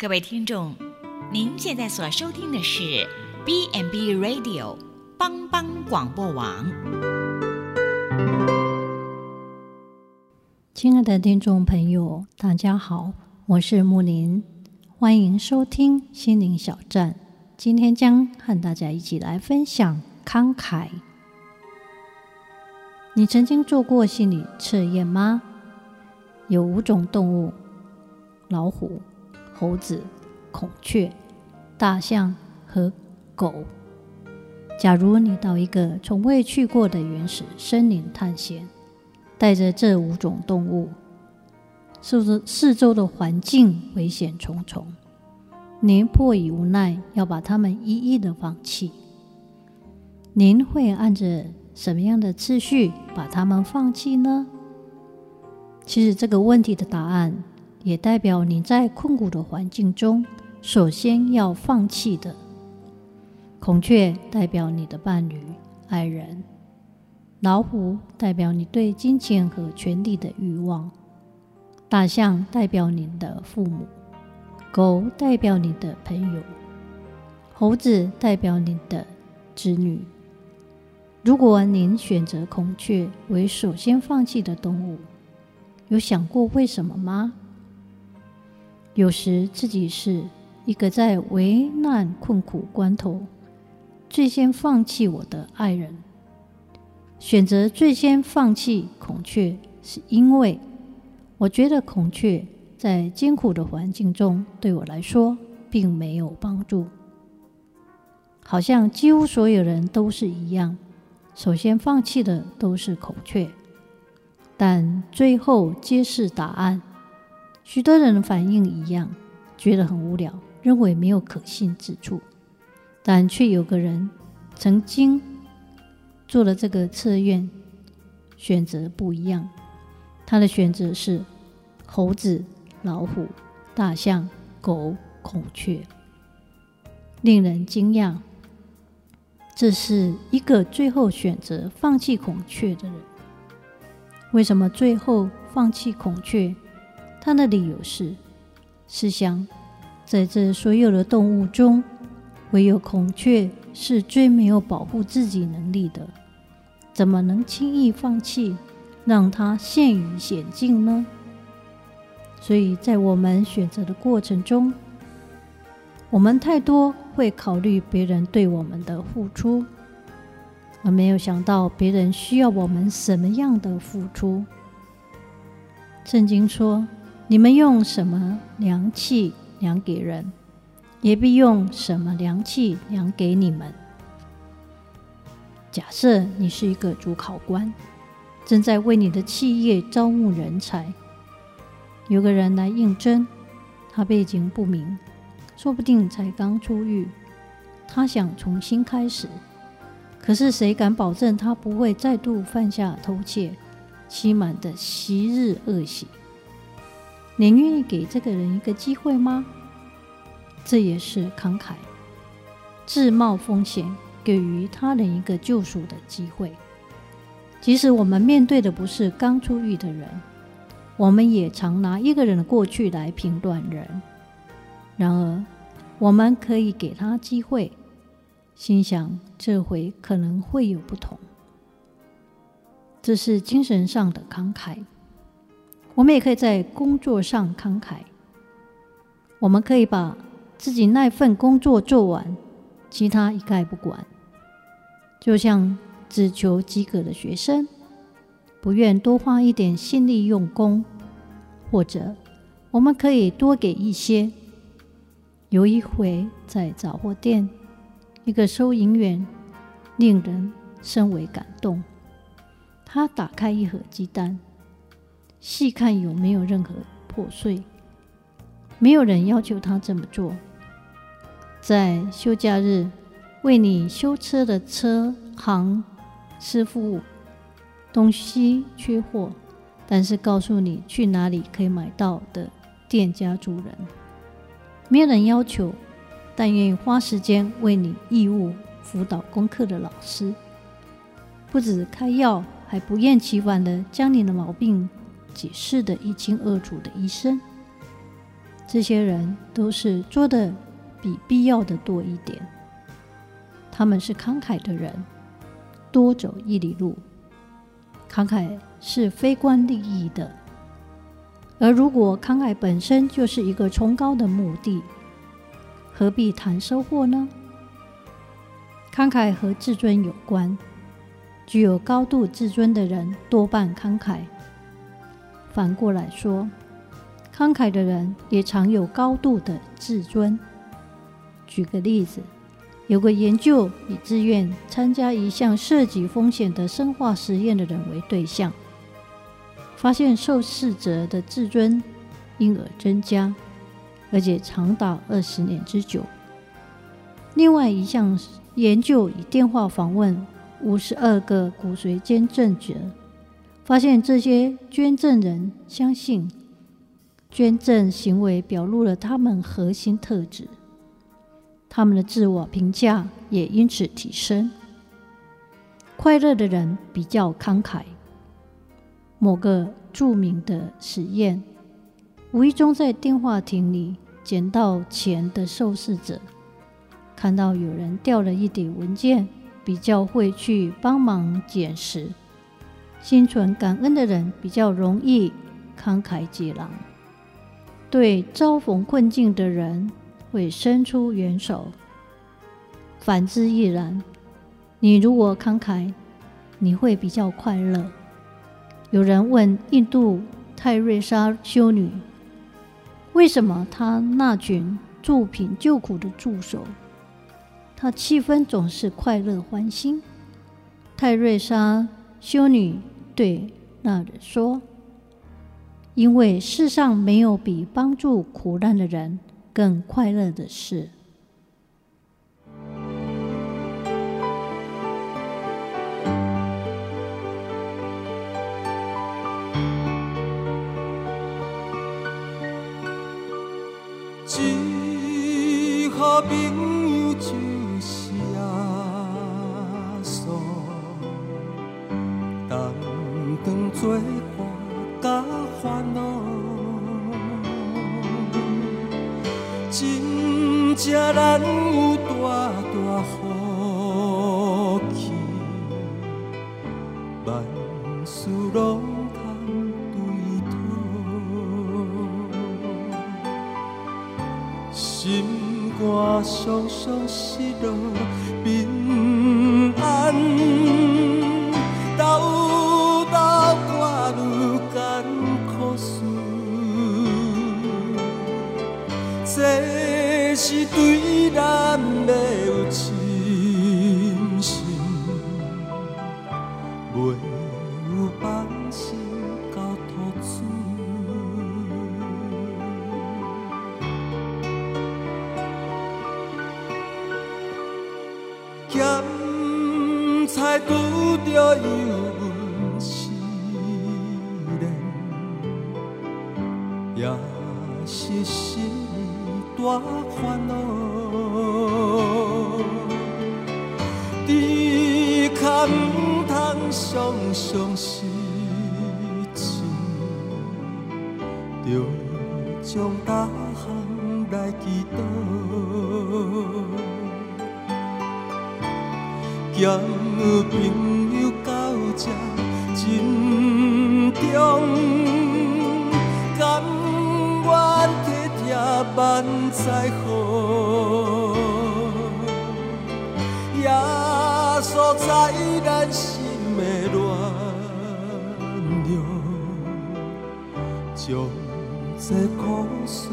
各位听众，您现在所收听的是 B n B Radio 帮帮广播网。亲爱的听众朋友，大家好，我是木林，欢迎收听心灵小站。今天将和大家一起来分享慷慨。你曾经做过心理测验吗？有五种动物：老虎。猴子、孔雀、大象和狗。假如你到一个从未去过的原始森林探险，带着这五种动物，是不是四周的环境危险重重？您迫于无奈要把它们一一的放弃。您会按着什么样的次序把它们放弃呢？其实这个问题的答案。也代表你在困苦的环境中，首先要放弃的。孔雀代表你的伴侣、爱人；老虎代表你对金钱和权力的欲望；大象代表你的父母；狗代表你的朋友；猴子代表你的子女。如果您选择孔雀为首先放弃的动物，有想过为什么吗？有时自己是一个在危难困苦关头最先放弃我的爱人，选择最先放弃孔雀，是因为我觉得孔雀在艰苦的环境中对我来说并没有帮助。好像几乎所有人都是一样，首先放弃的都是孔雀，但最后揭示答案。许多人的反应一样，觉得很无聊，认为没有可信之处。但却有个人曾经做了这个测验，选择不一样。他的选择是猴子、老虎、大象、狗、孔雀。令人惊讶，这是一个最后选择放弃孔雀的人。为什么最后放弃孔雀？他的理由是：试想，在这所有的动物中，唯有孔雀是最没有保护自己能力的，怎么能轻易放弃，让它陷于险境呢？所以在我们选择的过程中，我们太多会考虑别人对我们的付出，而没有想到别人需要我们什么样的付出。圣经说。你们用什么量器量给人，也必用什么量器量给你们。假设你是一个主考官，正在为你的企业招募人才，有个人来应征，他背景不明，说不定才刚出狱，他想重新开始，可是谁敢保证他不会再度犯下偷窃、欺瞒的昔日恶行？您愿意给这个人一个机会吗？这也是慷慨，自冒风险给予他人一个救赎的机会。即使我们面对的不是刚出狱的人，我们也常拿一个人的过去来评断人。然而，我们可以给他机会，心想这回可能会有不同。这是精神上的慷慨。我们也可以在工作上慷慨，我们可以把自己那份工作做完，其他一概不管。就像只求及格的学生，不愿多花一点心力用功，或者我们可以多给一些。有一回在杂货店，一个收银员令人深为感动，他打开一盒鸡蛋。细看有没有任何破碎，没有人要求他这么做。在休假日为你修车的车行师傅，东西缺货，但是告诉你去哪里可以买到的店家主人，没有人要求，但愿意花时间为你义务辅导功课的老师，不止开药，还不厌其烦地将你的毛病。解释得一清二楚的医生，这些人都是做的比必要的多一点。他们是慷慨的人，多走一里路。慷慨是非关利益的，而如果慷慨本身就是一个崇高的目的，何必谈收获呢？慷慨和自尊有关，具有高度自尊的人多半慷慨。反过来说，慷慨的人也常有高度的自尊。举个例子。有个研究以自愿参加一项涉及风险的生化实验的人为对象，发现受试者的自尊因而增加，而且长达二十年之久。另外一项研究以电话访问五十二个骨髓捐赠者，发现这些捐赠人相信捐赠行为表露了他们核心特质。他们的自我评价也因此提升。快乐的人比较慷慨。某个著名的实验，无意中在电话亭里捡到钱的受试者，看到有人掉了一叠文件，比较会去帮忙捡拾。心存感恩的人比较容易慷慨解囊。对遭逢困境的人，会伸出援手，反之亦然。你如果慷慨，你会比较快乐。有人问印度泰瑞莎修女，为什么她那群助贫救苦的助手，她气氛总是快乐欢欣？泰瑞莎修女对那人说：“因为世上没有比帮助苦难的人。”更快乐的事。真正难有大大福气，万事拢通对头，心肝酸酸失落咸菜拄着油温是冷，也是心。大烦恼，只可唔通伤伤心情，着将大项来祈祷，朋友到这珍重。万载好，耶稣在咱心的暖流，将这苦事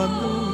one